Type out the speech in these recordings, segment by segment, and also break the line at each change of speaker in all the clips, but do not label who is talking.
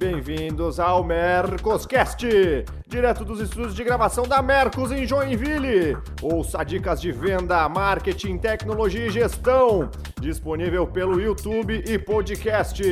Bem-vindos ao Mercoscast, direto dos estúdios de gravação da Mercos em Joinville. Ouça dicas de venda, marketing, tecnologia e gestão, disponível pelo YouTube e podcast.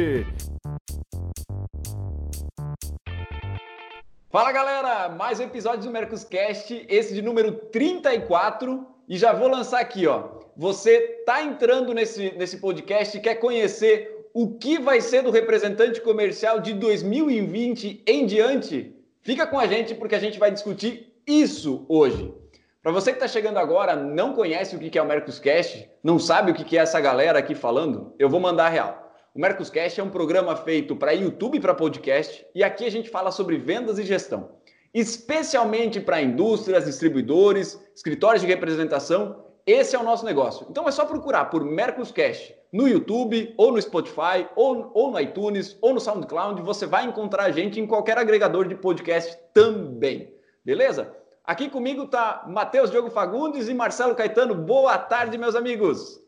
Fala galera, mais um episódio do Mercoscast, esse de número 34, e já vou lançar aqui, ó. Você tá entrando nesse, nesse podcast e quer conhecer o que vai ser do representante comercial de 2020 em diante? Fica com a gente porque a gente vai discutir isso hoje. Para você que está chegando agora, não conhece o que é o Mercoscast, não sabe o que é essa galera aqui falando, eu vou mandar a real. O Mercoscast é um programa feito para YouTube e para podcast e aqui a gente fala sobre vendas e gestão, especialmente para indústrias, distribuidores, escritórios de representação. Esse é o nosso negócio. Então é só procurar por Mercoscast no YouTube, ou no Spotify, ou, ou no iTunes, ou no SoundCloud, você vai encontrar a gente em qualquer agregador de podcast também. Beleza? Aqui comigo tá Matheus Diogo Fagundes e Marcelo Caetano. Boa tarde, meus amigos.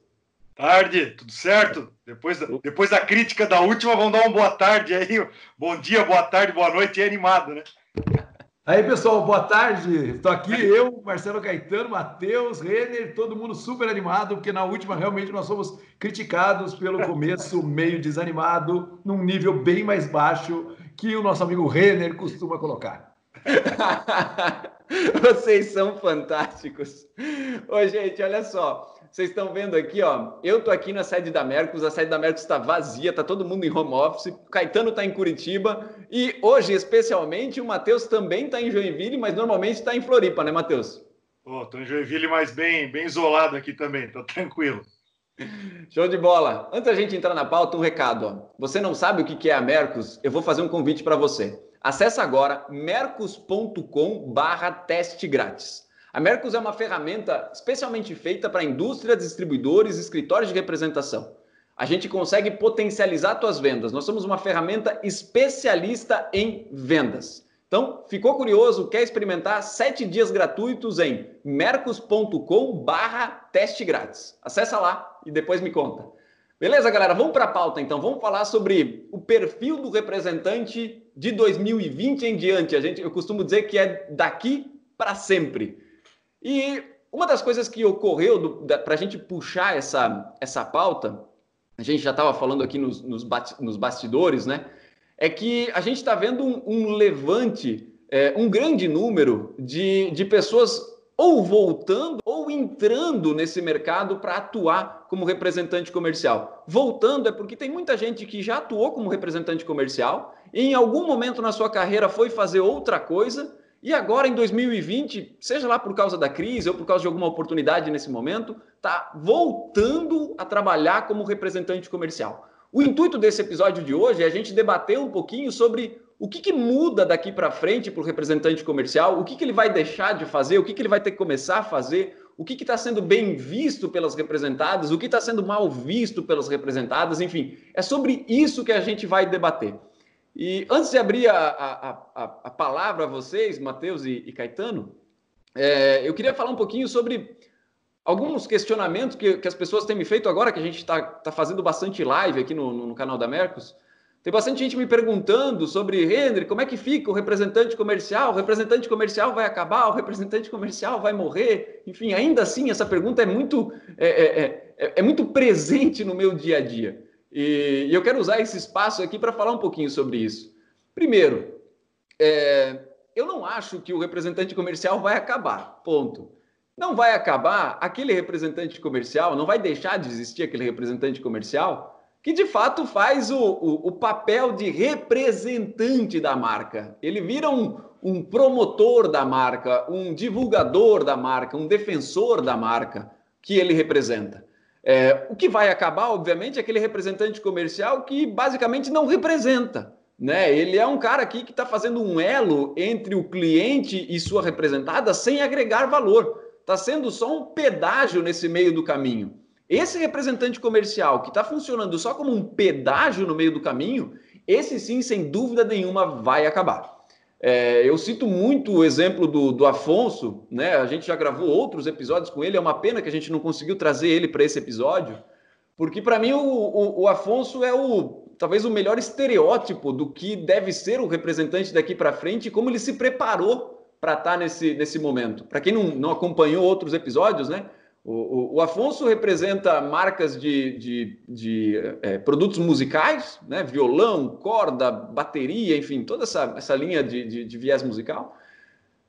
Tarde, tudo certo? Depois da, depois da crítica da última, vamos dar uma boa tarde aí. Bom dia, boa tarde, boa noite e animado, né?
Aí, pessoal, boa tarde. Estou aqui, eu, Marcelo Caetano, Matheus, Renner, todo mundo super animado, porque na última realmente nós fomos criticados pelo começo meio desanimado, num nível bem mais baixo que o nosso amigo Renner costuma colocar.
Vocês são fantásticos. Ô, gente, olha só. Vocês estão vendo aqui, ó. Eu tô aqui na sede da Mercos, a sede da Mercos está vazia, tá todo mundo em home office. O Caetano tá em Curitiba e hoje, especialmente, o Matheus também tá em Joinville, mas normalmente está em Floripa, né, Matheus?
Pô, tô em Joinville, mas bem, bem isolado aqui também, tô tranquilo.
Show de bola. Antes da gente entrar na pauta, um recado. Ó. Você não sabe o que é a Mercos? Eu vou fazer um convite para você. Acesse agora mercos.com/teste grátis. A Mercos é uma ferramenta especialmente feita para indústrias, distribuidores escritórios de representação. A gente consegue potencializar suas vendas. Nós somos uma ferramenta especialista em vendas. Então, ficou curioso? Quer experimentar sete dias gratuitos em mercos.com barra teste grátis. Acesse lá e depois me conta. Beleza, galera? Vamos para a pauta então. Vamos falar sobre o perfil do representante de 2020 em diante. A gente, eu costumo dizer que é daqui para sempre. E uma das coisas que ocorreu para a gente puxar essa, essa pauta, a gente já estava falando aqui nos, nos, nos, bastidores, né? É que a gente está vendo um, um levante, é, um grande número de, de pessoas ou voltando ou entrando nesse mercado para atuar como representante comercial. Voltando é porque tem muita gente que já atuou como representante comercial e em algum momento na sua carreira foi fazer outra coisa e agora, em 2020, seja lá por causa da crise ou por causa de alguma oportunidade nesse momento, está voltando a trabalhar como representante comercial. O intuito desse episódio de hoje é a gente debater um pouquinho sobre o que, que muda daqui para frente para o representante comercial, o que, que ele vai deixar de fazer, o que, que ele vai ter que começar a fazer, o que está sendo bem visto pelas representadas, o que está sendo mal visto pelas representadas, enfim, é sobre isso que a gente vai debater. E antes de abrir a, a, a, a palavra a vocês, Matheus e, e Caetano, é, eu queria falar um pouquinho sobre alguns questionamentos que, que, as pessoas têm me feito agora, que a gente está tá fazendo bastante live aqui no, no, canal da Mercos. Tem bastante gente me perguntando sobre, Henry, como é que fica o representante comercial? O representante comercial vai acabar? O representante comercial vai morrer? Enfim, ainda assim, essa pergunta é muito, é, é, é, é muito presente no meu dia a dia. E, e eu quero usar esse espaço aqui para falar um pouquinho sobre isso. Primeiro, é, eu não acho que o representante comercial vai acabar, ponto. Não vai acabar aquele representante comercial, não vai deixar de existir aquele representante comercial que de fato faz o, o, o papel de representante da marca. Ele vira um, um promotor da marca, um divulgador da marca, um defensor da marca que ele representa. É, o que vai acabar, obviamente, é aquele representante comercial que basicamente não representa. Né? Ele é um cara aqui que está fazendo um elo entre o cliente e sua representada sem agregar valor. Está sendo só um pedágio nesse meio do caminho. Esse representante comercial que está funcionando só como um pedágio no meio do caminho, esse sim, sem dúvida nenhuma, vai acabar. É, eu cito muito o exemplo do, do Afonso, né? A gente já gravou outros episódios com ele, é uma pena que a gente não conseguiu trazer ele para esse episódio, porque para mim o, o, o, Afonso é o, talvez o melhor estereótipo do que deve ser o representante daqui para frente e como ele se preparou para estar tá nesse, nesse momento. Para quem não, não acompanhou outros episódios, né? O, o, o Afonso representa marcas de, de, de é, produtos musicais, né? violão, corda, bateria, enfim, toda essa, essa linha de, de, de viés musical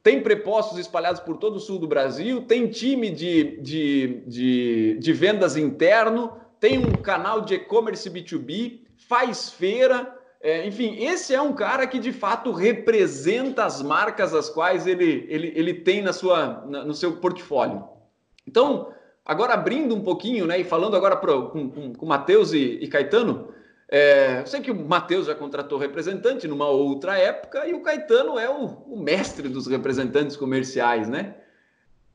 tem prepostos espalhados por todo o sul do Brasil, tem time de, de, de, de vendas interno, tem um canal de e-commerce B2B, faz feira. É, enfim, esse é um cara que de fato representa as marcas as quais ele, ele, ele tem na sua, na, no seu portfólio. Então, agora abrindo um pouquinho, né, e falando agora pro, com, com, com Matheus e, e Caetano, é, eu sei que o Matheus já contratou representante numa outra época e o Caetano é o, o, mestre dos representantes comerciais, né?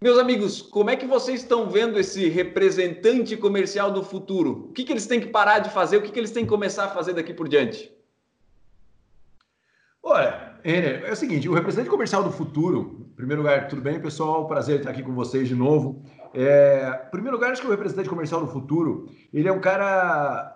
Meus amigos, como é que vocês estão vendo esse representante comercial do futuro? O que, que eles têm que parar de fazer? O que, que eles têm que começar a fazer daqui por diante?
Olha, é o seguinte, o representante comercial do futuro, em primeiro lugar, tudo bem, pessoal? Prazer estar aqui com vocês de novo. É, em primeiro lugar, acho que o representante comercial do futuro, ele é um cara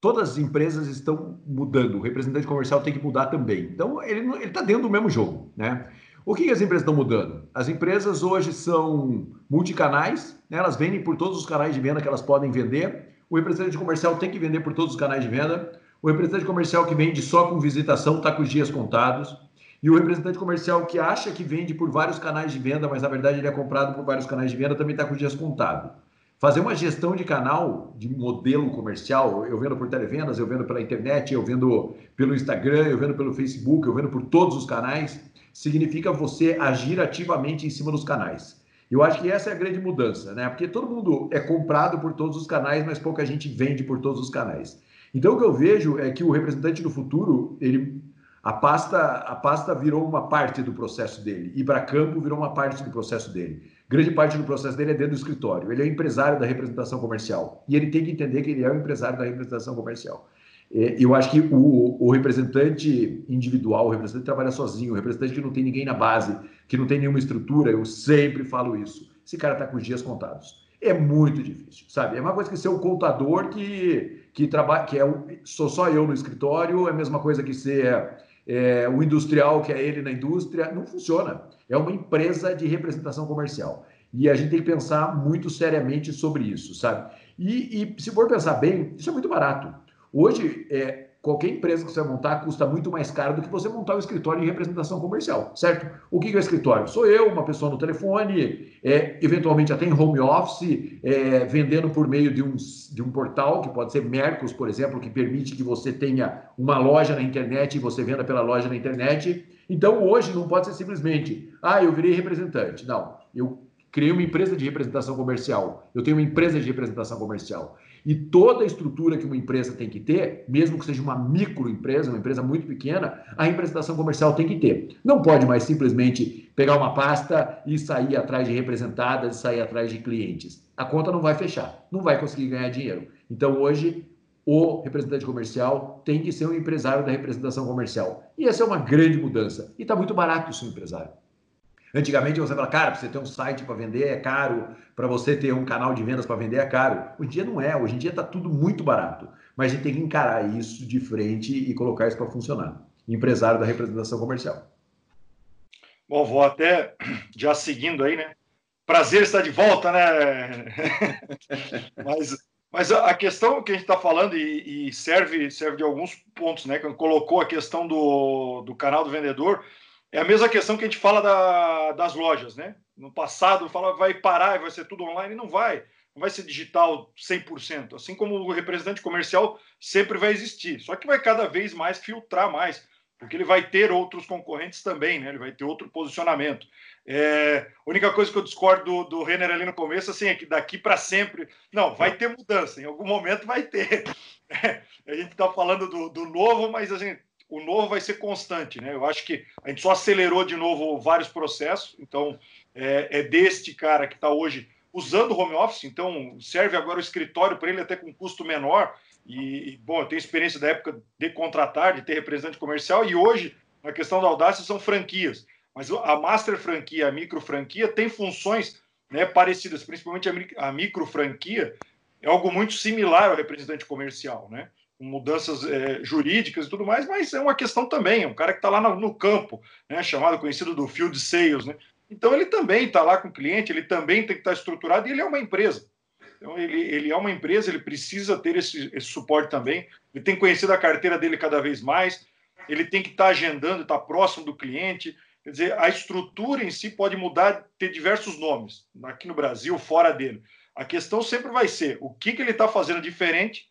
todas as empresas estão mudando. O representante comercial tem que mudar também. Então, ele está dentro do mesmo jogo, né? O que, que as empresas estão mudando? As empresas hoje são multicanais, né? elas vendem por todos os canais de venda que elas podem vender. O representante comercial tem que vender por todos os canais de venda. O representante comercial que vende só com visitação está com os dias contados. E o representante comercial que acha que vende por vários canais de venda, mas na verdade ele é comprado por vários canais de venda, também está com dias contados. Fazer uma gestão de canal, de modelo comercial, eu vendo por televendas, eu vendo pela internet, eu vendo pelo Instagram, eu vendo pelo Facebook, eu vendo por todos os canais, significa você agir ativamente em cima dos canais. Eu acho que essa é a grande mudança, né? Porque todo mundo é comprado por todos os canais, mas pouca gente vende por todos os canais. Então o que eu vejo é que o representante do futuro, ele a pasta, a pasta virou uma parte do processo dele, e para campo virou uma parte do processo dele. Grande parte do processo dele é dentro do escritório. Ele é empresário da representação comercial. E ele tem que entender que ele é o empresário da representação comercial. É, eu acho que o, o, representante individual, o representante que trabalha sozinho, o representante que não tem ninguém na base, que não tem nenhuma estrutura, eu sempre falo isso. Esse cara está com os dias contados. É muito difícil, sabe? É uma coisa que ser o contador que, que trabalha, que é sou só eu no escritório, é a mesma coisa que ser é, o industrial, que é ele na indústria. Não funciona é uma empresa de representação comercial. E a gente tem que pensar muito seriamente sobre isso, sabe? E, e se for pensar bem, isso é muito barato. Hoje, é, qualquer empresa que você montar custa muito mais caro do que você montar um escritório de representação comercial, certo? O que é o escritório? Sou eu, uma pessoa no telefone, é, eventualmente até em home office, é, vendendo por meio de um, de um portal, que pode ser Mercos, por exemplo, que permite que você tenha uma loja na internet e você venda pela loja na internet. Então, hoje não pode ser simplesmente, ah, eu virei representante. Não, eu criei uma empresa de representação comercial. Eu tenho uma empresa de representação comercial. E toda a estrutura que uma empresa tem que ter, mesmo que seja uma microempresa, uma empresa muito pequena, a representação comercial tem que ter. Não pode mais simplesmente pegar uma pasta e sair atrás de representadas e sair atrás de clientes. A conta não vai fechar, não vai conseguir ganhar dinheiro. Então hoje o representante comercial tem que ser um empresário da representação comercial. E essa é uma grande mudança. E está muito barato ser empresário. Antigamente você fala, cara, para você ter um site para vender é caro, para você ter um canal de vendas para vender é caro. Hoje em dia não é, hoje em dia está tudo muito barato. Mas a gente tem que encarar isso de frente e colocar isso para funcionar. Empresário da representação comercial.
Bom, vou até já seguindo aí, né? Prazer estar de volta, né? mas, mas a questão que a gente está falando e, e, serve, serve de alguns pontos, né? Quando colocou a questão do, do canal do vendedor, é a mesma questão que a gente fala da, das lojas, né? No passado, fala vai parar, vai ser tudo online, não vai. Não vai ser digital 100%. Assim como o representante comercial sempre vai existir. Só que vai cada vez mais filtrar mais, porque ele vai ter outros concorrentes também, né? Ele vai ter outro posicionamento. É, a única coisa que eu discordo do, do Renner ali no começo, assim, é que daqui para sempre. Não, vai ter mudança, em algum momento vai ter. É, a gente está falando do, do novo, mas assim, o novo vai ser constante, né? Eu acho que a gente só acelerou de novo vários processos, então é, é deste cara que está hoje usando o home office, então serve agora o escritório para ele até com custo menor. E, bom, eu tenho experiência da época de contratar, de ter representante comercial, e hoje, na questão da audácia, são franquias. Mas a master franquia, a micro franquia, tem funções né, parecidas, principalmente a micro franquia, é algo muito similar ao representante comercial, né? Mudanças é, jurídicas e tudo mais, mas é uma questão também, é um cara que está lá no, no, campo, né, chamado, conhecido do field sales, né? Então ele também está lá com o cliente, ele também tem que estar tá estruturado e ele é uma empresa. Então ele, ele é uma empresa, ele precisa ter esse, esse suporte também, ele tem conhecido a carteira dele cada vez mais, ele tem que estar tá agendando, estar tá próximo do cliente, quer dizer, a estrutura em si pode mudar, ter diversos nomes, aqui no Brasil, fora dele. A questão sempre vai ser o que, que ele está fazendo diferente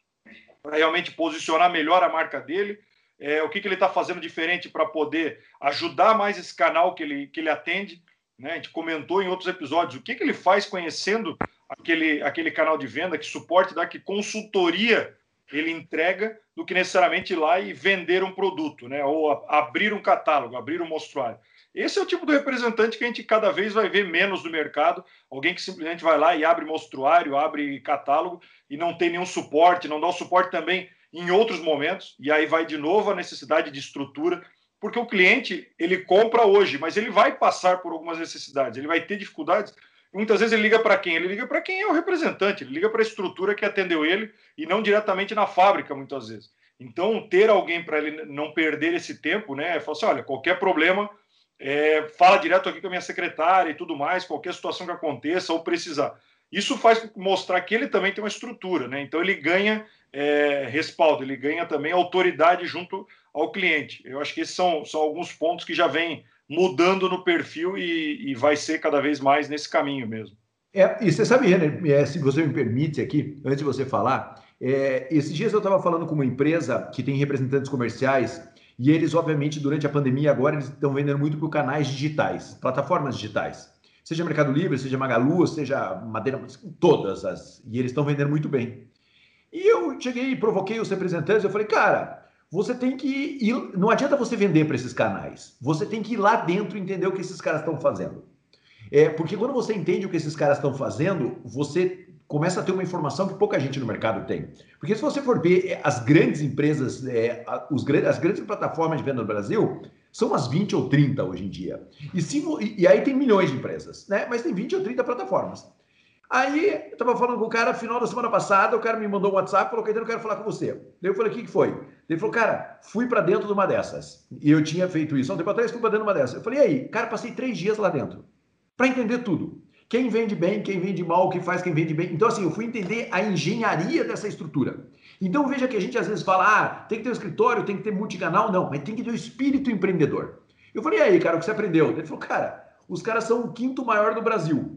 para realmente posicionar melhor a marca dele, é, o que, que ele está fazendo diferente para poder ajudar mais esse canal que ele, que ele atende. Né? A gente comentou em outros episódios o que, que ele faz conhecendo aquele, aquele canal de venda, que suporte dá, que consultoria ele entrega, do que necessariamente ir lá e vender um produto, né? ou a, abrir um catálogo, abrir um mostruário. Esse é o tipo do representante que a gente cada vez vai ver menos no mercado. Alguém que simplesmente vai lá e abre mostruário, abre catálogo e não tem nenhum suporte, não dá o suporte também em outros momentos. E aí vai de novo a necessidade de estrutura, porque o cliente ele compra hoje, mas ele vai passar por algumas necessidades, ele vai ter dificuldades. Muitas vezes ele liga para quem? Ele liga para quem é o representante, ele liga para a estrutura que atendeu ele e não diretamente na fábrica, muitas vezes. Então, ter alguém para ele não perder esse tempo, né? Falar assim: olha, qualquer problema, é, fala direto aqui com a minha secretária e tudo mais, qualquer situação que aconteça ou precisar. Isso faz mostrar que ele também tem uma estrutura, né? Então ele ganha é, respaldo, ele ganha também autoridade junto ao cliente. Eu acho que esses são, são alguns pontos que já vêm mudando no perfil e, e vai ser cada vez mais nesse caminho mesmo.
É, e você sabe, Renner, é, se você me permite aqui, antes de você falar, é, esses dias eu estava falando com uma empresa que tem representantes comerciais e eles, obviamente, durante a pandemia, agora eles estão vendendo muito por canais digitais, plataformas digitais. Seja Mercado Livre, seja Magalu, seja Madeira, todas as. E eles estão vendendo muito bem. E eu cheguei e provoquei os representantes, eu falei, cara, você tem que ir. Não adianta você vender para esses canais. Você tem que ir lá dentro entender o que esses caras estão fazendo. É, porque quando você entende o que esses caras estão fazendo, você começa a ter uma informação que pouca gente no mercado tem. Porque se você for ver é, as grandes empresas, é, os, as grandes plataformas de venda no Brasil, são umas 20 ou 30 hoje em dia. E, se, e aí tem milhões de empresas, né? Mas tem 20 ou 30 plataformas. Aí eu estava falando com o cara, final da semana passada, o cara me mandou um WhatsApp, falou, Caetano, eu quero falar com você. Daí eu falei, o que, que foi? Ele falou, cara, fui para dentro de uma dessas. E eu tinha feito isso. Há um tempo atrás, fui para dentro de uma dessas. Eu falei, e aí? Cara, passei três dias lá dentro para entender tudo. Quem vende bem, quem vende mal, o que faz quem vende bem. Então, assim, eu fui entender a engenharia dessa estrutura. Então, veja que a gente às vezes fala, ah, tem que ter um escritório, tem que ter multicanal. Não, mas tem que ter o um espírito empreendedor. Eu falei, e aí, cara, o que você aprendeu? Ele falou, cara, os caras são o quinto maior do Brasil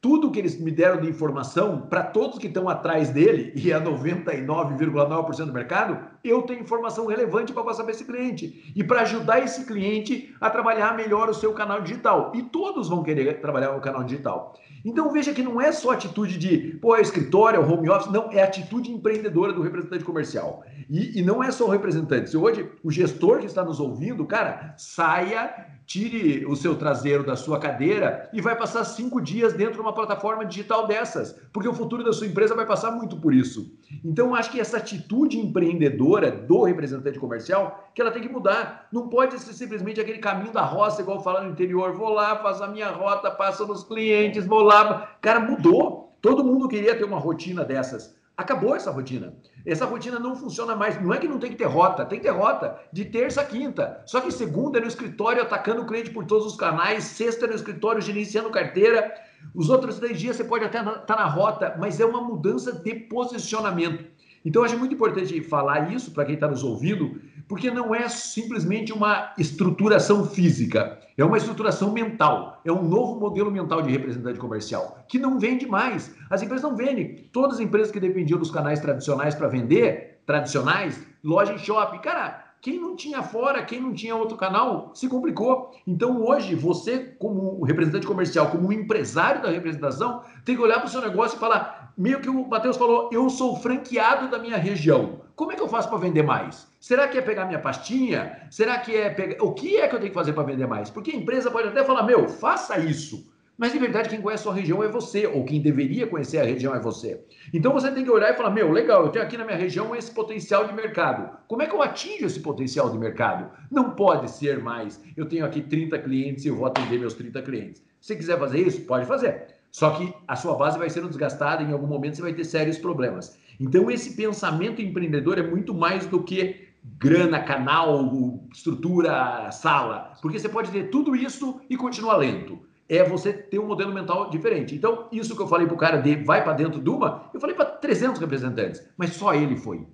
tudo que eles me deram de informação, para todos que estão atrás dele, e é 99,9% do mercado, eu tenho informação relevante para passar para esse cliente. E para ajudar esse cliente a trabalhar melhor o seu canal digital. E todos vão querer trabalhar o canal digital. Então veja que não é só atitude de, pô, é escritório, é home office, não, é atitude empreendedora do representante comercial. E, e não é só o representante. Se hoje o gestor que está nos ouvindo, cara, saia tire o seu traseiro da sua cadeira e vai passar cinco dias dentro de uma plataforma digital dessas, porque o futuro da sua empresa vai passar muito por isso. Então, acho que essa atitude empreendedora do representante comercial, que ela tem que mudar. Não pode ser simplesmente aquele caminho da roça, igual falar no interior, vou lá, faço a minha rota, passo nos clientes, vou lá. Cara, mudou. Todo mundo queria ter uma rotina dessas. Acabou essa rotina. Essa rotina não funciona mais. Não é que não tem que ter rota, tem que ter rota de terça a quinta. Só que segunda é no escritório atacando o cliente por todos os canais, sexta é no escritório gerenciando carteira. Os outros três dias você pode até estar tá na rota, mas é uma mudança de posicionamento. Então, eu acho muito importante falar isso para quem está nos ouvindo, porque não é simplesmente uma estruturação física, é uma estruturação mental, é um novo modelo mental de representante comercial, que não vende mais. As empresas não vendem. Todas as empresas que dependiam dos canais tradicionais para vender, tradicionais, loja em shopping, cara, quem não tinha fora, quem não tinha outro canal, se complicou. Então hoje, você, como representante comercial, como empresário da representação, tem que olhar para o seu negócio e falar: meio que o Matheus falou, eu sou franqueado da minha região. Como é que eu faço para vender mais? Será que é pegar minha pastinha? Será que é pegar. O que é que eu tenho que fazer para vender mais? Porque a empresa pode até falar: meu, faça isso. Mas, de verdade, quem conhece a sua região é você, ou quem deveria conhecer a região é você. Então, você tem que olhar e falar: meu, legal, eu tenho aqui na minha região esse potencial de mercado. Como é que eu atingo esse potencial de mercado? Não pode ser mais. Eu tenho aqui 30 clientes e eu vou atender meus 30 clientes. Se quiser fazer isso, pode fazer. Só que a sua base vai sendo desgastada, em algum momento você vai ter sérios problemas. Então, esse pensamento empreendedor é muito mais do que grana, canal, estrutura, sala. Porque você pode ter tudo isso e continuar lento. É você ter um modelo mental diferente. Então, isso que eu falei para o cara de vai para dentro de uma, eu falei para 300 representantes, mas só ele foi.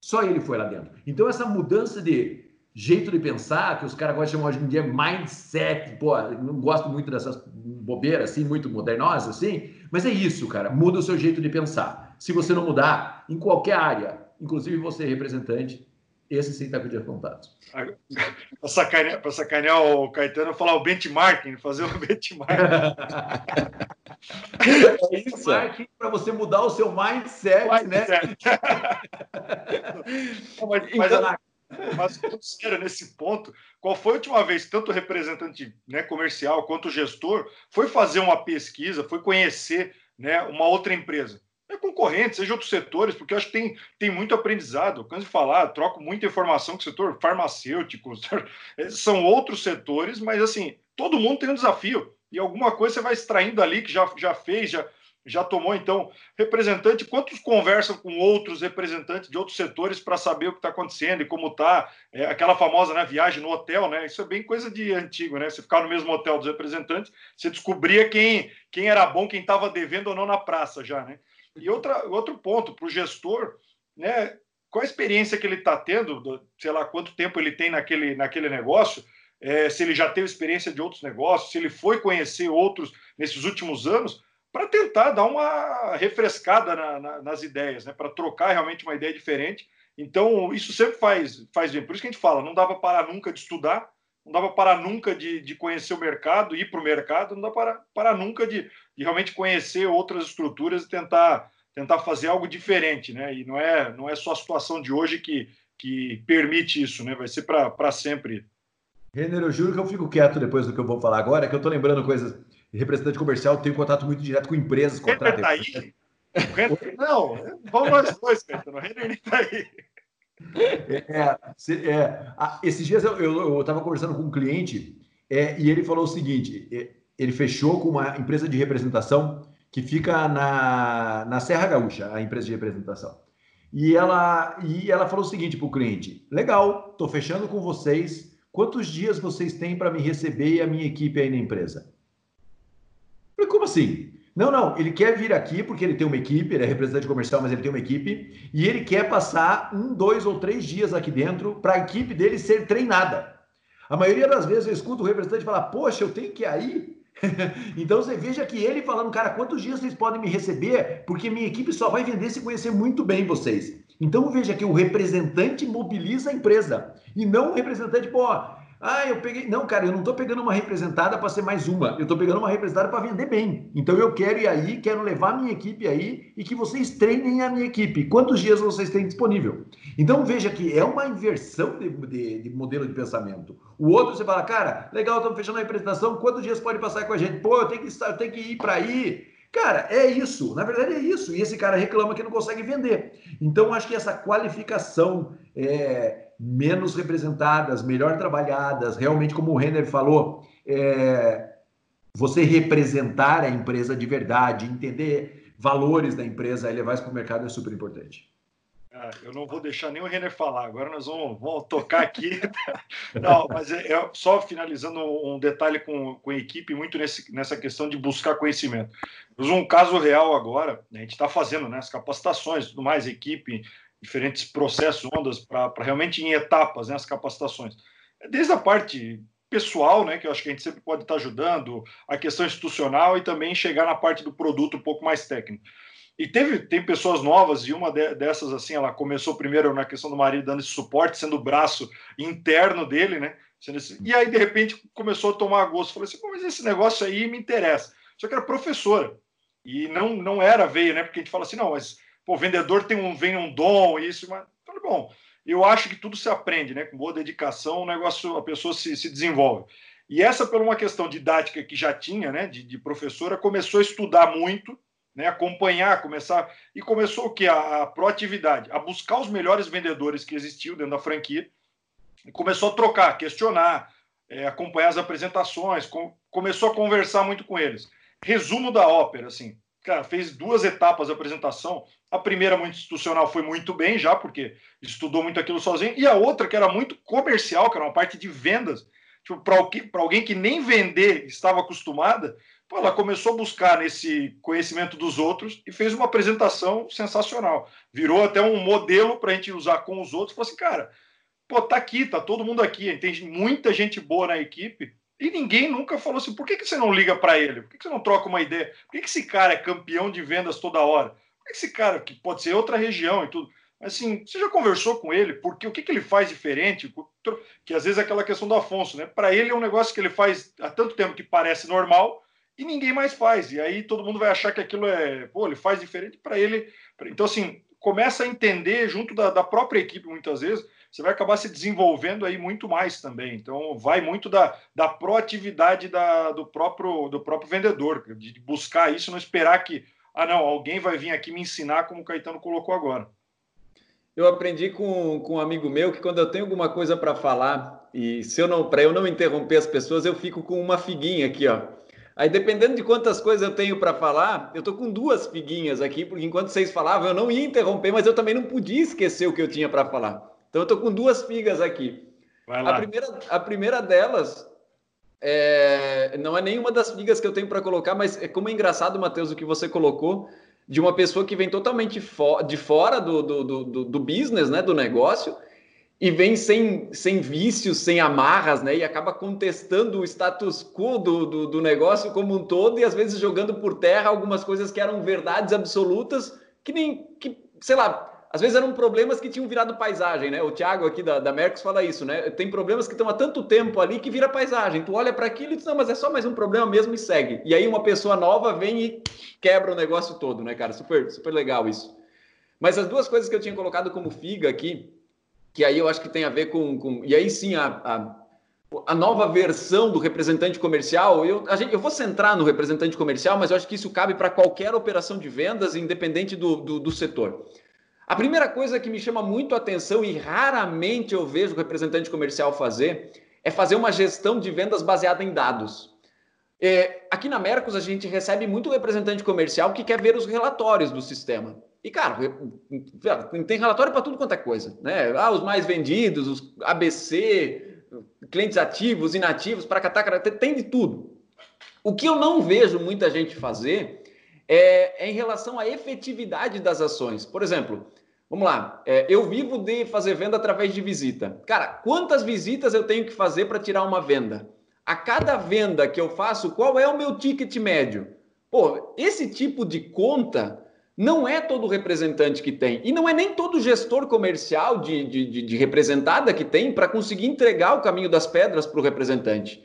Só ele foi lá dentro. Então, essa mudança de jeito de pensar, que os caras gostam de chamar hoje em dia mindset, pô, não gosto muito dessas bobeiras assim, muito modernosas assim, mas é isso, cara, muda o seu jeito de pensar. Se você não mudar, em qualquer área, inclusive você representante, esse sim está com dias contados.
Para sacanear, sacanear o Caetano, falar o benchmarking, fazer o benchmarking.
é isso. para você mudar o seu mindset, mindset. né?
mas, mas, então, mas nesse ponto, qual foi a última vez que tanto o representante né, comercial quanto o gestor foi fazer uma pesquisa, foi conhecer né, uma outra empresa? É concorrente, seja outros setores, porque eu acho que tem, tem muito aprendizado. Eu canso de falar, troco muita informação com o setor farmacêutico, são outros setores, mas assim, todo mundo tem um desafio. E alguma coisa você vai extraindo ali que já, já fez, já, já tomou, então, representante, quantos conversam com outros representantes de outros setores para saber o que está acontecendo e como está é, aquela famosa né, viagem no hotel, né? Isso é bem coisa de antigo, né? Você ficar no mesmo hotel dos representantes, você descobria quem, quem era bom, quem estava devendo ou não na praça já, né? E outra, outro ponto, para o gestor, né? Qual a experiência que ele está tendo, sei lá quanto tempo ele tem naquele, naquele negócio, é, se ele já teve experiência de outros negócios, se ele foi conhecer outros nesses últimos anos, para tentar dar uma refrescada na, na, nas ideias, né? para trocar realmente uma ideia diferente. Então, isso sempre faz, faz bem. Por isso que a gente fala, não dava parar nunca de estudar, não dava parar nunca de, de conhecer o mercado, ir para o mercado, não dá para parar nunca de, de, realmente conhecer outras estruturas e tentar, tentar fazer algo diferente. Né? E não é, não é só a situação de hoje que, que permite isso, né? vai ser para sempre.
Renner, eu juro que eu fico quieto depois do que eu vou falar agora, que eu estou lembrando coisas representante comercial tem contato muito direto com empresas.
Renner tá aí? Não, vamos nós dois, Caetano. O Renner tá aí.
É, é, esses dias eu estava conversando com um cliente é, e ele falou o seguinte: é, ele fechou com uma empresa de representação que fica na, na Serra Gaúcha, a empresa de representação. E ela, e ela falou o seguinte para o cliente: legal, estou fechando com vocês. Quantos dias vocês têm para me receber e a minha equipe aí na empresa? Como assim? Não, não, ele quer vir aqui porque ele tem uma equipe, ele é representante comercial, mas ele tem uma equipe, e ele quer passar um, dois ou três dias aqui dentro para a equipe dele ser treinada. A maioria das vezes eu escuto o representante falar, poxa, eu tenho que ir aí. então você veja que ele falando, cara, quantos dias vocês podem me receber? Porque minha equipe só vai vender se conhecer muito bem vocês. Então veja que o representante mobiliza a empresa e não o representante, pô, ah, eu peguei. Não, cara, eu não estou pegando uma representada para ser mais uma. Eu estou pegando uma representada para vender bem. Então eu quero ir aí, quero levar a minha equipe aí e que vocês treinem a minha equipe. Quantos dias vocês têm disponível? Então veja que é uma inversão de, de, de modelo de pensamento. O outro você fala, cara, legal, estamos fechando a representação. Quantos dias pode passar com a gente? Pô, eu tenho que, eu tenho que ir para aí. Cara, é isso. Na verdade é isso. E esse cara reclama que não consegue vender. Então acho que essa qualificação é, menos representadas, melhor trabalhadas, realmente, como o Renner falou, é, você representar a empresa de verdade, entender valores da empresa e levar isso para o mercado é super importante.
Ah, eu não vou deixar nem o Renner falar, agora nós vamos, vamos tocar aqui. não, mas é, é, só finalizando um detalhe com, com a equipe, muito nesse, nessa questão de buscar conhecimento. Um caso real agora, a gente está fazendo né, as capacitações tudo mais, equipe, diferentes processos, ondas, para realmente em etapas, né, as capacitações. Desde a parte pessoal, né, que eu acho que a gente sempre pode estar ajudando, a questão institucional e também chegar na parte do produto um pouco mais técnico. E teve tem pessoas novas e uma de, dessas assim, ela começou primeiro na questão do marido dando esse suporte, sendo o braço interno dele, né? Esse, e aí de repente começou a tomar gosto, falou assim, mas esse negócio aí me interessa. Só que era professora e não não era veio, né? Porque a gente fala assim, não, mas pô, vendedor tem um, vem um dom, isso, mas falei, bom, eu acho que tudo se aprende, né? Com boa dedicação, o negócio, a pessoa se, se desenvolve. E essa, por uma questão didática que já tinha, né, de, de professora, começou a estudar muito, né, acompanhar, começar. E começou o que? A, a proatividade, a buscar os melhores vendedores que existiam dentro da franquia, e começou a trocar, questionar, é, acompanhar as apresentações, com, começou a conversar muito com eles. Resumo da ópera, assim, cara, fez duas etapas da apresentação. A primeira, muito institucional, foi muito bem já, porque estudou muito aquilo sozinho. E a outra, que era muito comercial, que era uma parte de vendas, tipo, para alguém que nem vender estava acostumada, pô, ela começou a buscar nesse conhecimento dos outros e fez uma apresentação sensacional. Virou até um modelo para a gente usar com os outros. Falou assim, cara, pô, tá aqui, tá todo mundo aqui, tem muita gente boa na equipe e ninguém nunca falou assim: por que, que você não liga para ele? Por que, que você não troca uma ideia? Por que, que esse cara é campeão de vendas toda hora? Por que, esse cara, que pode ser outra região e tudo, assim, você já conversou com ele? Porque o que, que ele faz diferente? Que às vezes é aquela questão do Afonso, né? Para ele é um negócio que ele faz há tanto tempo que parece normal e ninguém mais faz. E aí todo mundo vai achar que aquilo é, pô, ele faz diferente para ele. Então, assim, começa a entender junto da, da própria equipe, muitas vezes, você vai acabar se desenvolvendo aí muito mais também. Então, vai muito da, da proatividade da, do, próprio, do próprio vendedor, de buscar isso, não esperar que, ah, não, alguém vai vir aqui me ensinar, como o Caetano colocou agora.
Eu aprendi com, com um amigo meu que quando eu tenho alguma coisa para falar, e se eu não, para eu não interromper as pessoas, eu fico com uma figuinha aqui, ó. Aí, dependendo de quantas coisas eu tenho para falar, eu tô com duas figuinhas aqui, porque enquanto vocês falavam, eu não ia interromper, mas eu também não podia esquecer o que eu tinha para falar. Então, eu tô com duas figas aqui. A primeira, a primeira delas é, não é nenhuma das figas que eu tenho para colocar, mas é como é engraçado, Matheus, o que você colocou de uma pessoa que vem totalmente fo de fora do, do, do, do business, né, do negócio, e vem sem, sem vícios, sem amarras, né? E acaba contestando o status quo do, do, do, negócio como um todo e às vezes jogando por terra algumas coisas que eram verdades absolutas, que nem, que, sei lá, às vezes eram problemas que tinham virado paisagem, né? O Thiago aqui da, da Mercos fala isso, né? Tem problemas que estão há tanto tempo ali que vira paisagem. Tu olha para aquilo e diz, não, mas é só mais um problema mesmo e segue. E aí uma pessoa nova vem e quebra o negócio todo, né, cara? Super, super legal isso. Mas as duas coisas que eu tinha colocado como figa aqui, que aí eu acho que tem a ver com. com e aí sim, a, a, a nova versão do representante comercial, eu, gente, eu vou centrar no representante comercial, mas eu acho que isso cabe para qualquer operação de vendas, independente do, do, do setor. A primeira coisa que me chama muito a atenção e raramente eu vejo o representante comercial fazer é fazer uma gestão de vendas baseada em dados. É, aqui na Mercos a gente recebe muito representante comercial que quer ver os relatórios do sistema. E, cara, tem relatório para tudo quanto é coisa, né? Ah, os mais vendidos, os ABC, clientes ativos, inativos, para catar, tem de tudo. O que eu não vejo muita gente fazer é, é em relação à efetividade das ações. Por exemplo, vamos lá, é, eu vivo de fazer venda através de visita. Cara, quantas visitas eu tenho que fazer para tirar uma venda? A cada venda que eu faço, qual é o meu ticket médio? Pô, esse tipo de conta não é todo representante que tem. E não é nem todo gestor comercial de, de, de representada que tem para conseguir entregar o caminho das pedras para o representante.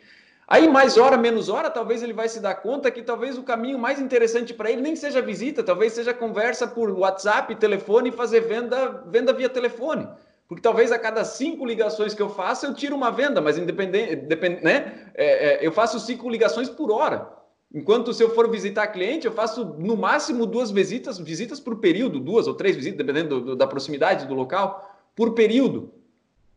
Aí, mais hora, menos hora, talvez ele vai se dar conta que talvez o caminho mais interessante para ele nem seja visita, talvez seja conversa por WhatsApp, telefone e fazer venda, venda via telefone. Porque talvez a cada cinco ligações que eu faço, eu tiro uma venda, mas independente, depend, né? É, é, eu faço cinco ligações por hora. Enquanto se eu for visitar cliente, eu faço no máximo duas visitas, visitas por período, duas ou três visitas, dependendo do, do, da proximidade do local, por período.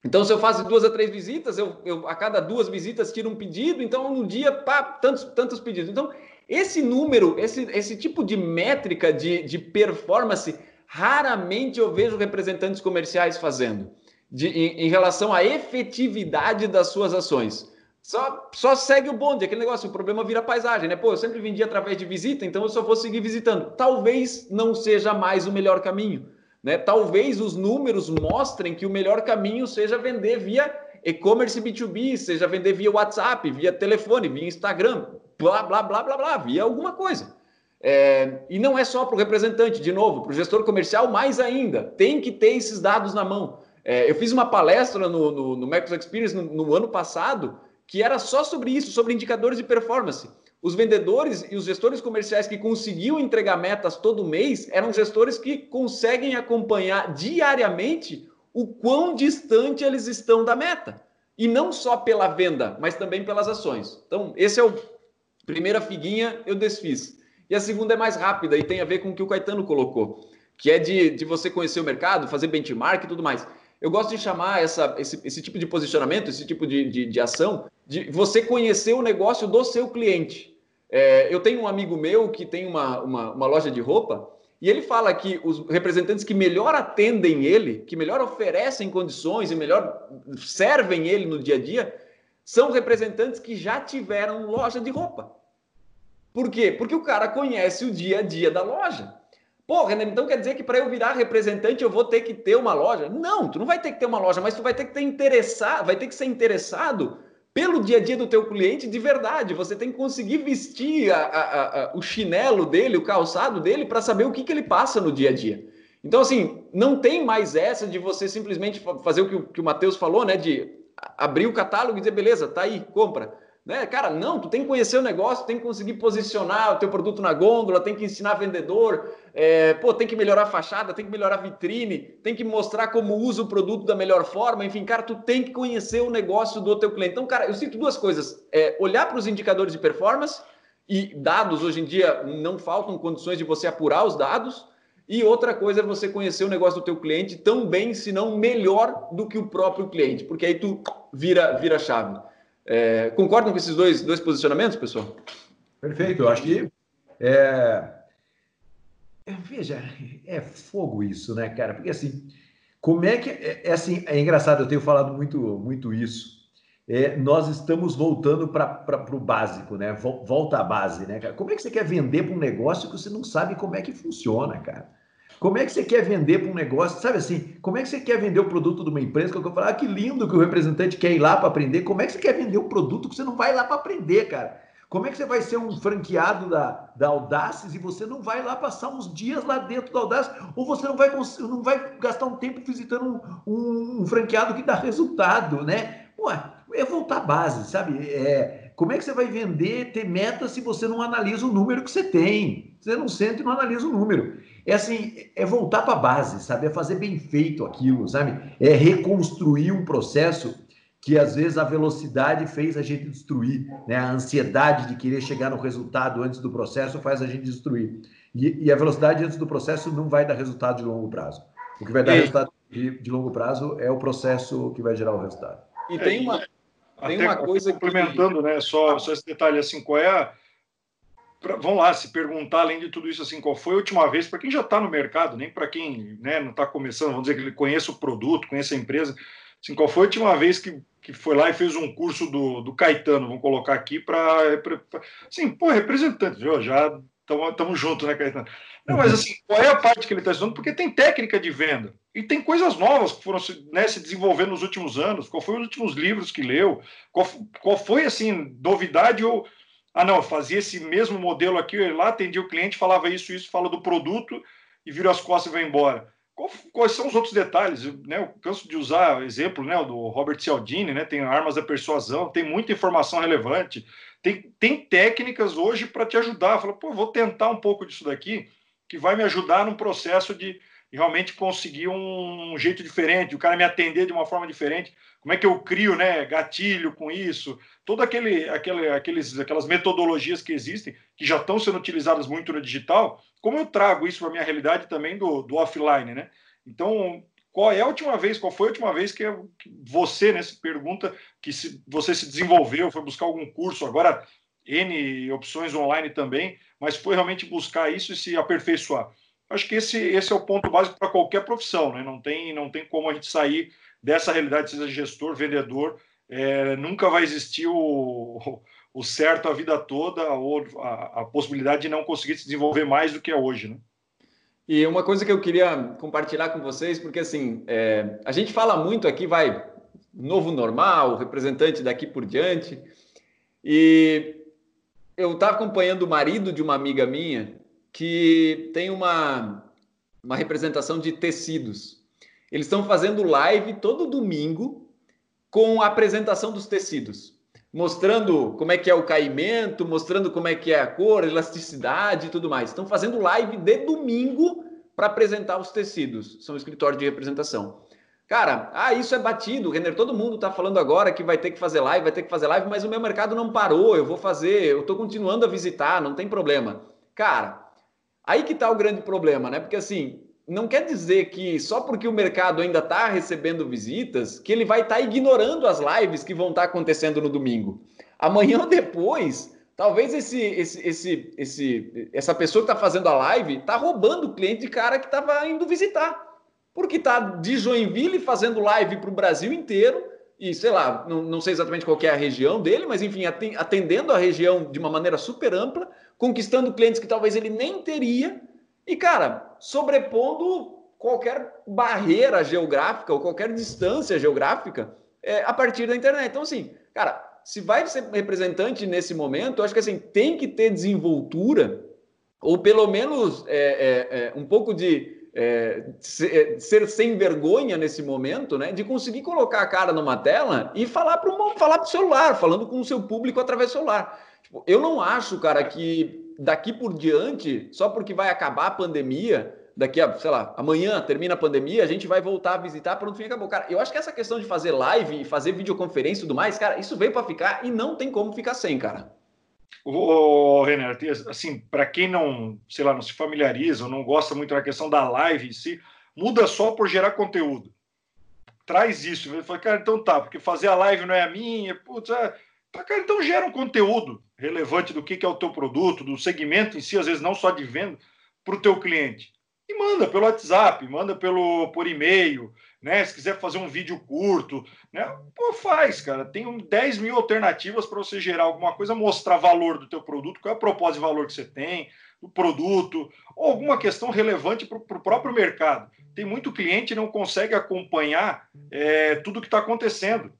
Então, se eu faço duas a três visitas, eu, eu a cada duas visitas tiro um pedido, então no dia, pá, tantos, tantos pedidos. Então, esse número, esse, esse tipo de métrica de, de performance, raramente eu vejo representantes comerciais fazendo, de, em, em relação à efetividade das suas ações. Só, só segue o bonde, aquele negócio, o problema vira paisagem, né? Pô, eu sempre vendi através de visita, então eu só vou seguir visitando. Talvez não seja mais o melhor caminho, né? Talvez os números mostrem que o melhor caminho seja vender via e-commerce B2B, seja vender via WhatsApp, via telefone, via Instagram, blá, blá, blá, blá, blá, via alguma coisa. É, e não é só para o representante, de novo, para o gestor comercial, mais ainda, tem que ter esses dados na mão. É, eu fiz uma palestra no, no, no Microsoft Experience no, no ano passado, que era só sobre isso, sobre indicadores de performance. Os vendedores e os gestores comerciais que conseguiam entregar metas todo mês eram gestores que conseguem acompanhar diariamente o quão distante eles estão da meta. E não só pela venda, mas também pelas ações. Então, esse é o primeira figuinha, eu desfiz. E a segunda é mais rápida e tem a ver com o que o Caetano colocou, que é de, de você conhecer o mercado, fazer benchmark e tudo mais. Eu gosto de chamar essa, esse, esse tipo de posicionamento, esse tipo de, de, de ação, de você conhecer o negócio do seu cliente. É, eu tenho um amigo meu que tem uma, uma, uma loja de roupa e ele fala que os representantes que melhor atendem ele, que melhor oferecem condições e melhor servem ele no dia a dia, são representantes que já tiveram loja de roupa. Por quê? Porque o cara conhece o dia a dia da loja. Pô, Renan, então quer dizer que para eu virar representante eu vou ter que ter uma loja? Não, tu não vai ter que ter uma loja, mas tu vai ter que ter interessado, vai ter que ser interessado pelo dia a dia do teu cliente de verdade. Você tem que conseguir vestir a, a, a, o chinelo dele, o calçado dele, para saber o que, que ele passa no dia a dia. Então, assim, não tem mais essa de você simplesmente fazer o que, o, que o Matheus falou, né? De abrir o catálogo e dizer, beleza, tá aí, compra. Né? Cara, não, tu tem que conhecer o negócio, tem que conseguir posicionar o teu produto na gôndola, tem que ensinar vendedor, é, pô, tem que melhorar a fachada, tem que melhorar a vitrine, tem que mostrar como usa o produto da melhor forma, enfim, cara, tu tem que conhecer o negócio do teu cliente. Então, cara, eu sinto duas coisas, é, olhar para os indicadores de performance, e dados, hoje em dia, não faltam condições de você apurar os dados, e outra coisa é você conhecer o negócio do teu cliente tão bem, se não melhor do que o próprio cliente, porque aí tu vira, vira chave. É, concordam com esses dois, dois posicionamentos, pessoal?
Perfeito, eu acho que é... é veja, é fogo isso, né, cara? Porque assim, como é que é, é assim, é engraçado, eu tenho falado muito, muito isso. É, nós estamos voltando para o básico, né? Volta à base, né, cara? Como é que você quer vender para um negócio que você não sabe como é que funciona, cara? Como é que você quer vender para um negócio? Sabe assim, como é que você quer vender o produto de uma empresa? Que eu falo, ah, que lindo que o representante quer ir lá para aprender. Como é que você quer vender um produto que você não vai lá para aprender, cara? Como é que você vai ser um franqueado da, da Audaces e você não vai lá passar uns dias lá dentro da Audaces? Ou você não vai, não vai gastar um tempo visitando um, um, um franqueado que dá resultado, né? Ué, é voltar à base, sabe? É, como é que você vai vender, ter meta se você não analisa o número que você tem? Você não sente e não analisa o número é assim, é voltar para a base, sabe? É fazer bem feito aquilo, sabe? É reconstruir um processo que às vezes a velocidade fez a gente destruir, né? A ansiedade de querer chegar no resultado antes do processo faz a gente destruir. E, e a velocidade antes do processo não vai dar resultado de longo prazo. O que vai dar e... resultado de, de, longo prazo é o processo que vai gerar o resultado.
E tem uma, tem uma coisa
complementando, que... né? Só, só esse detalhe assim, qual é a pra, vamos lá, se perguntar, além de tudo isso, assim, qual foi a última vez, para quem já está no mercado, nem para quem né, não está começando, vamos dizer que ele conhece o produto, conhece a empresa, assim, qual foi a última vez que, que foi lá e fez um curso do, do Caetano, vamos colocar aqui, para. Assim, pô, representante, viu? Já estamos juntos, né, Caetano? Não, mas assim, qual é a parte que ele está estudando? Porque tem técnica de venda e tem coisas novas que foram né, se desenvolvendo nos últimos anos. Qual foi os últimos livros que leu? Qual, qual foi, assim, novidade ou ah, não, fazia esse mesmo modelo aqui, eu ia lá, atendia o cliente, falava isso, isso, fala do produto e vira as costas e vai embora. Quais são os outros detalhes? Né, eu canso de usar exemplo né, do Robert Cialdini, né, tem armas da persuasão, tem muita informação relevante, tem, tem técnicas hoje para te ajudar. Fala, pô, vou tentar um pouco disso daqui, que vai me ajudar no processo de realmente conseguir um jeito diferente, o cara me atender de uma forma diferente como é que eu crio né, gatilho com isso, todas aquele, aquele, aqueles, aquelas metodologias que existem, que já estão sendo utilizadas muito no digital, como eu trago isso para a minha realidade também do, do offline, né? Então, qual é a última vez, qual foi a última vez que você, né, se pergunta que se você se desenvolveu, foi buscar algum curso, agora N opções online também, mas foi realmente buscar isso e se aperfeiçoar. Acho que esse, esse é o ponto básico para qualquer profissão, né? Não tem, não tem como a gente sair dessa realidade, seja gestor, vendedor, é, nunca vai existir o, o certo a vida toda ou a, a, possibilidade de não conseguir se desenvolver mais do que é hoje, né?
E uma coisa que eu queria compartilhar com vocês, porque assim, é, a gente fala muito aqui, vai, novo normal, representante daqui por diante, e eu estava acompanhando o marido de uma amiga minha que tem uma, uma representação de tecidos. Eles estão fazendo live todo domingo com a apresentação dos tecidos, mostrando como é que é o caimento, mostrando como é que é a cor, elasticidade e tudo mais. Estão fazendo live de domingo para apresentar os tecidos. São escritórios de representação. Cara, ah, isso é batido, Renner, todo mundo está falando agora que vai ter que fazer live, vai ter que fazer live, mas o meu mercado não parou, eu vou fazer, eu estou continuando a visitar, não tem problema. Cara, aí que está o grande problema, né? Porque assim, não quer dizer que só porque o mercado ainda está recebendo visitas, que ele vai estar tá ignorando as lives que vão estar tá acontecendo no domingo. Amanhã ou depois, talvez esse, esse, esse, esse, essa pessoa que está fazendo a live está roubando o cliente cara que estava indo visitar. Porque está de Joinville fazendo live para o Brasil inteiro e sei lá, não, não sei exatamente qual é a região dele, mas enfim, atendendo a região de uma maneira super ampla, conquistando clientes que talvez ele nem teria, e cara, sobrepondo qualquer barreira geográfica ou qualquer distância geográfica é, a partir da internet. Então, assim, cara, se vai ser representante nesse momento, eu acho que assim, tem que ter desenvoltura, ou pelo menos é, é, é um pouco de é, é, ser sem vergonha nesse momento, né? De conseguir colocar a cara numa tela e falar para o falar pro celular, falando com o seu público através do celular. Tipo, eu não acho, cara, que daqui por diante, só porque vai acabar a pandemia, daqui a, sei lá, amanhã termina a pandemia, a gente vai voltar a visitar, pronto, fim, acabou. Cara, eu acho que essa questão de fazer live e fazer videoconferência e tudo mais, cara, isso veio para ficar e não tem como ficar sem, cara.
O, Renner, assim, para quem não, sei lá, não se familiariza ou não gosta muito da questão da live em si, muda só por gerar conteúdo. Traz isso. Eu falei, cara, então tá, porque fazer a live não é a minha, putz, é... Tá, cara, então gera um conteúdo relevante do que, que é o teu produto, do segmento em si, às vezes não só de venda, para o teu cliente. E manda pelo WhatsApp, manda pelo por e-mail, né? Se quiser fazer um vídeo curto, né? Pô, faz, cara. Tem 10 mil alternativas para você gerar alguma coisa, mostrar valor do teu produto, qual é o propósito de valor que você tem, do produto, ou alguma questão relevante para o próprio mercado. Tem muito cliente que não consegue acompanhar é, tudo que está acontecendo.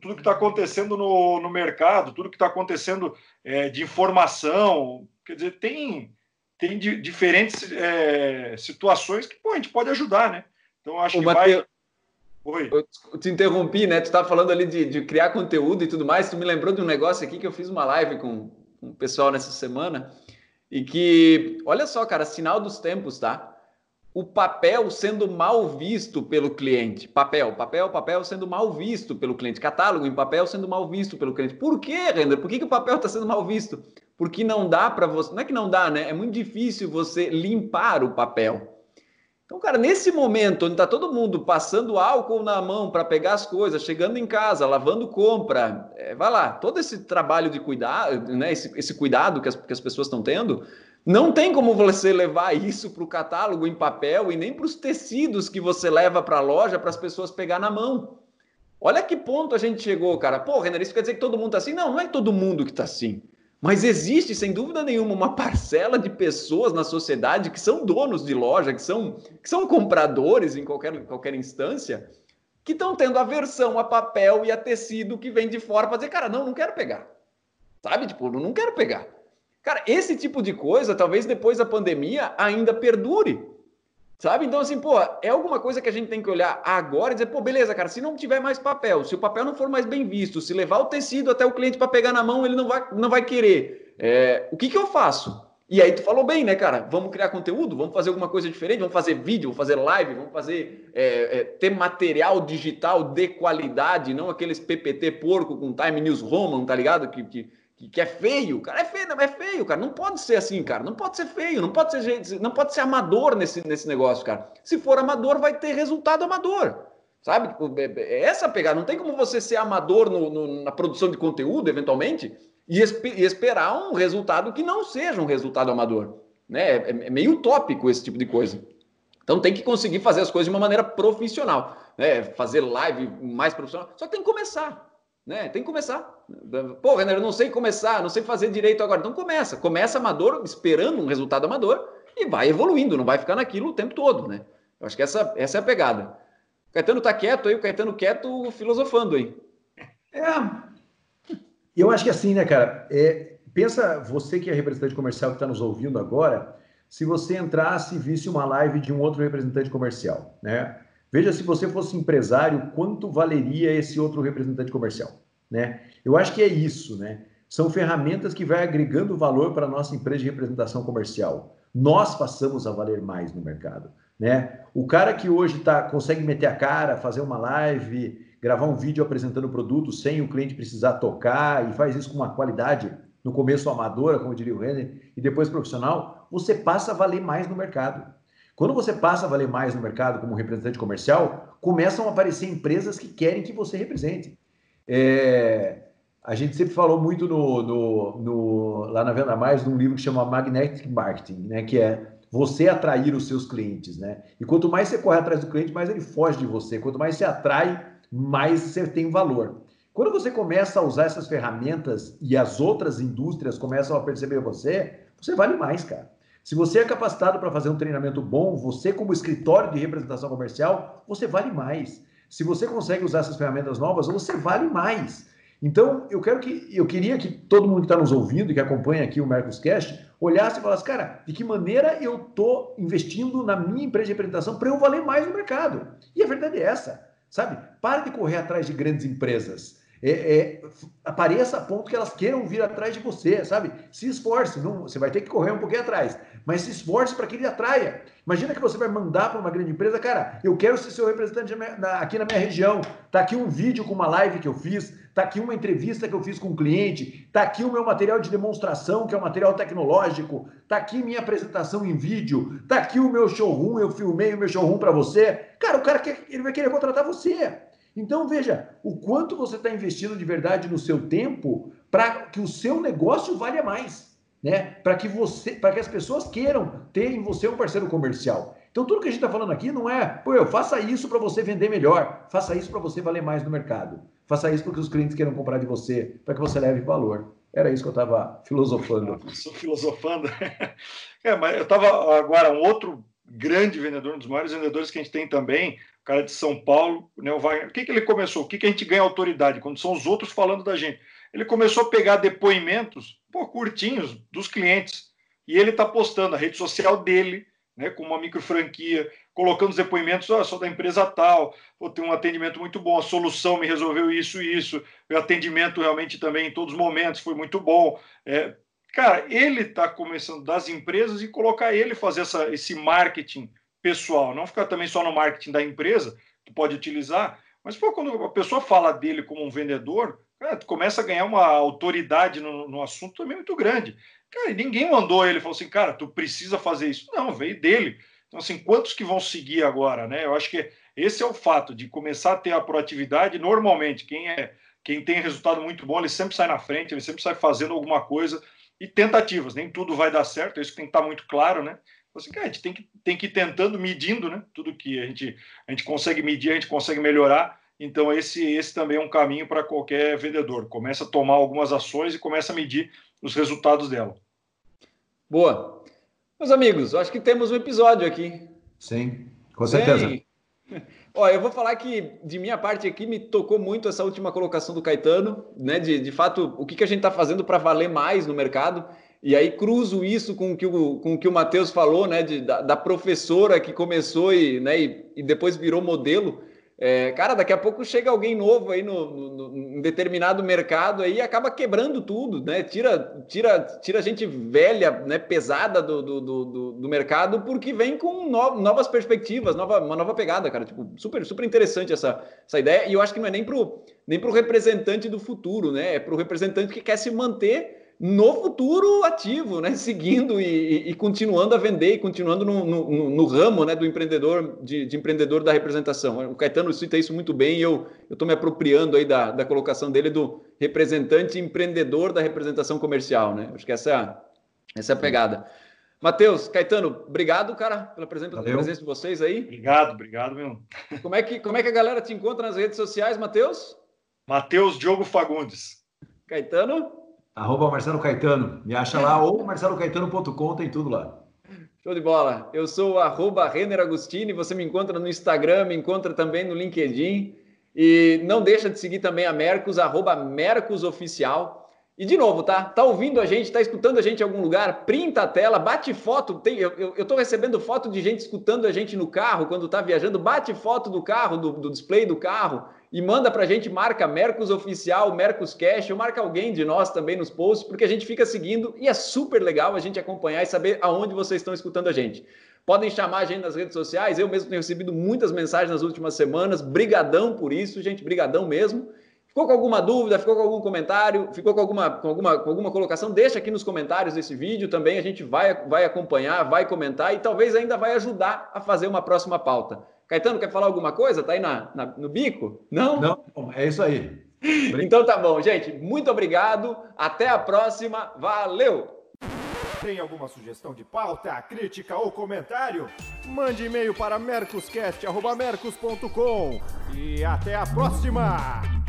Tudo que está acontecendo no, no mercado, tudo que está acontecendo é, de informação. Quer dizer, tem, tem di, diferentes é, situações que pô, a gente pode ajudar, né?
Então, acho que vai. Oi. Eu te interrompi, né? Tu estava falando ali de, de, criar conteúdo e tudo mais. Tu me lembrou de um negócio aqui que eu fiz uma live com, com o pessoal nessa semana e que, olha só, cara, sinal dos tempos, tá? O papel sendo mal visto pelo cliente. Papel, papel, papel sendo mal visto pelo cliente. Catálogo em papel sendo mal visto pelo cliente. Por quê, Render? Por que, que o papel está sendo mal visto? Porque não dá para você. Não é que não dá, né? É muito difícil você limpar o papel. Então, cara, nesse momento onde está todo mundo passando álcool na mão para pegar as coisas, chegando em casa, lavando compra, é, vai lá, todo esse trabalho de cuidado, né, esse, esse cuidado que as, que as pessoas estão tendo, não tem como você levar isso para o catálogo em papel e nem para os tecidos que você leva para a loja para as pessoas pegar na mão. Olha que ponto a gente chegou, cara. Pô, Renan, isso quer dizer que todo mundo está assim? Não, não é todo mundo que está assim. Mas existe, sem dúvida nenhuma, uma parcela de pessoas na sociedade que são donos de loja, que são, que são compradores em qualquer, qualquer instância, que estão tendo aversão a papel e a tecido que vem de fora para dizer, cara, não, não quero pegar. Sabe? Tipo, não quero pegar. Cara, esse tipo de coisa, talvez depois da pandemia, ainda perdure. Sabe? Então, assim, pô, é alguma coisa que a gente tem que olhar agora e dizer, pô, beleza, cara, se não tiver mais papel, se o papel não for mais bem visto, se levar o tecido até o cliente para pegar na mão, ele não vai, não vai querer. É, o que, que eu faço? E aí tu falou bem, né, cara? Vamos criar conteúdo, vamos fazer alguma coisa diferente, vamos fazer vídeo, vamos fazer live, vamos fazer é, é, ter material digital de qualidade, não aqueles PPT porco com Time News Roman, tá ligado? Que, que que, que é feio, cara, é feio, é feio, cara, não pode ser assim, cara, não pode ser feio, não pode ser não pode ser amador nesse, nesse negócio, cara. Se for amador, vai ter resultado amador, sabe? Tipo, é, é essa pegada, não tem como você ser amador no, no, na produção de conteúdo, eventualmente, e, e, esperar um resultado que não seja um resultado amador, né? É, é meio utópico esse tipo de coisa. Então tem que conseguir fazer as coisas de uma maneira profissional, né? Fazer live mais profissional, só tem que começar. Né? Tem que começar. Pô, Renner, eu não sei começar, não sei fazer direito agora. Então começa. Começa amador, esperando um resultado amador e vai evoluindo, não vai ficar naquilo o tempo todo, né? Eu acho que essa, essa é a pegada. O Caetano tá quieto aí, o Caetano quieto filosofando aí.
É. Eu acho que assim, né, cara? É, pensa, você que é representante comercial que está nos ouvindo agora, se você entrasse e visse uma live de um outro representante comercial, né? Veja se você fosse empresário, quanto valeria esse outro representante comercial, né? Eu acho que é isso, né? São ferramentas que vai agregando valor para a nossa empresa de representação comercial. Nós passamos a valer mais no mercado, né? O cara que hoje tá, consegue meter a cara, fazer uma live, gravar um vídeo apresentando o produto sem o cliente precisar tocar e faz isso com uma qualidade no começo amadora, como diria o Renner, e depois profissional, você passa a valer mais no mercado. Quando você passa a valer mais no mercado como representante comercial, começam a aparecer empresas que querem que você represente. É... a gente sempre falou muito no, no, no, lá na Venda Mais de um livro que chama Magnetic Marketing, né? Que é você atrair os seus clientes, né? E quanto mais você corre atrás do cliente, mais ele foge de você. Quanto mais você atrai, mais você tem valor. Quando você começa a usar essas ferramentas e as outras indústrias começam a perceber você, você vale mais, cara. Se você é capacitado para fazer um treinamento bom, você como escritório de representação comercial, você vale mais. Se você consegue usar essas ferramentas novas, você vale mais. Então, eu quero que eu queria que todo mundo que está nos ouvindo e que acompanha aqui o Mercoscast olhasse e falasse, cara, de que maneira eu estou investindo na minha empresa de representação para eu valer mais no mercado? E a verdade é essa, sabe? Pare de correr atrás de grandes empresas é, é, apareça a ponto que elas queiram vir atrás de você, sabe? Se esforce, não, você vai ter que correr um pouquinho atrás, mas se esforce para que ele atraia. Imagina que você vai mandar para uma grande empresa, cara, eu quero ser seu representante aqui na minha região. Tá aqui um vídeo com uma live que eu fiz, tá aqui uma entrevista que eu fiz com um cliente, tá aqui o meu material de demonstração, que é um material tecnológico, tá aqui minha apresentação em vídeo, tá aqui o meu showroom, eu filmei o meu showroom para você. Cara, o cara quer, ele vai querer contratar você. Então veja o quanto você está investindo de verdade no seu tempo para que o seu negócio valha mais, né? Para que você, para que as pessoas queiram ter em você um parceiro comercial. Então tudo que a gente está falando aqui não é, pô, eu faça isso para você vender melhor, faça isso para você valer mais no mercado, faça isso para que os clientes queiram comprar de você, para que você leve valor. Era isso que eu estava filosofando.
Estou filosofando. É, mas eu estava agora um outro grande vendedor, um dos maiores vendedores que a gente tem também, cara de São Paulo, né, o, Wagner, o que, que ele começou? O que, que a gente ganha autoridade? Quando são os outros falando da gente. Ele começou a pegar depoimentos, pô, curtinhos, dos clientes. E ele está postando a rede social dele, né, com uma micro franquia, colocando os depoimentos, oh, sou da empresa tal, vou ter um atendimento muito bom, a solução me resolveu isso e isso, o atendimento realmente também em todos os momentos foi muito bom. É, cara, ele está começando das empresas e colocar ele fazer essa, esse marketing pessoal, não ficar também só no marketing da empresa, que pode utilizar, mas pô, quando a pessoa fala dele como um vendedor, cara, começa a ganhar uma autoridade no, no assunto também muito grande. Cara, ninguém mandou ele, falou assim, cara, tu precisa fazer isso. Não, veio dele. Então, assim, quantos que vão seguir agora, né? Eu acho que esse é o fato de começar a ter a proatividade. Normalmente, quem é quem tem resultado muito bom, ele sempre sai na frente, ele sempre sai fazendo alguma coisa e tentativas. Nem tudo vai dar certo, isso tem que estar muito claro, né? Assim, cara, a gente tem que, tem que ir tentando, medindo, né? Tudo que a gente, a gente consegue medir, a gente consegue melhorar. Então, esse, esse também é um caminho para qualquer vendedor. Começa a tomar algumas ações e começa a medir os resultados dela.
Boa. Meus amigos, acho que temos um episódio aqui.
Sim, com certeza.
Ó, eu vou falar que, de minha parte aqui, me tocou muito essa última colocação do Caetano, né? De, de fato, o que, que a gente está fazendo para valer mais no mercado. E aí cruzo isso com o que o, com o, que o Matheus falou, né? De, da, da, professora que começou e, né, e, e depois virou modelo. É, cara, daqui a pouco chega alguém novo aí no, no, no, determinado mercado aí e acaba quebrando tudo, né? Tira, tira, tira gente velha, né, pesada do, do, do, do mercado porque vem com no, novas perspectivas, nova, uma nova pegada, cara. Tipo, super, super interessante essa, essa ideia. E eu acho que não é nem pro, nem pro representante do futuro, né? É pro representante que quer se manter no futuro ativo, né? Seguindo e, e continuando a vender e continuando no, no, no ramo né? do empreendedor, de, de, empreendedor da representação. O Caetano cita isso muito bem e eu estou me apropriando aí da, da colocação dele do representante empreendedor da representação comercial, né? Acho que essa, essa é a pegada. Matheus, Caetano, obrigado, cara, pela presença, pela presença de vocês aí.
Obrigado, obrigado mesmo.
Como é que, como é que a galera te encontra nas redes sociais, Matheus?
Matheus Diogo Fagundes.
Caetano?
Arroba Marcelo Caetano. Me acha lá ou marcelocaetano.com, tem tudo lá.
Show de bola. Eu sou o arroba Renner Agostini, você me encontra no Instagram, me encontra também no LinkedIn. E não deixa de seguir também a Mercos, arroba Mercos Oficial. E de novo, tá? Tá ouvindo a gente, tá escutando a gente em algum lugar, printa a tela, bate foto. Tem, eu, eu, eu tô recebendo foto de gente escutando a gente no carro quando tá viajando, bate foto do carro, do, do display do carro e manda para a gente, marca Mercos Oficial, Mercos Cash, ou marca alguém de nós também nos posts, porque a gente fica seguindo e é super legal a gente acompanhar e saber aonde vocês estão escutando a gente. Podem chamar a gente nas redes sociais, eu mesmo tenho recebido muitas mensagens nas últimas semanas, brigadão por isso, gente, brigadão mesmo. Ficou com alguma dúvida, ficou com algum comentário, ficou com alguma, com alguma, com alguma colocação, deixa aqui nos comentários desse vídeo também, a gente vai, vai acompanhar, vai comentar e talvez ainda vai ajudar a fazer uma próxima pauta. Caetano, quer falar alguma coisa? Tá aí na, na, no bico? Não?
Não, é isso aí.
Então tá bom, gente. Muito obrigado. Até a próxima. Valeu!
Tem alguma sugestão de pauta, crítica ou comentário? Mande e-mail para mercoscast.mercos.com e até a próxima!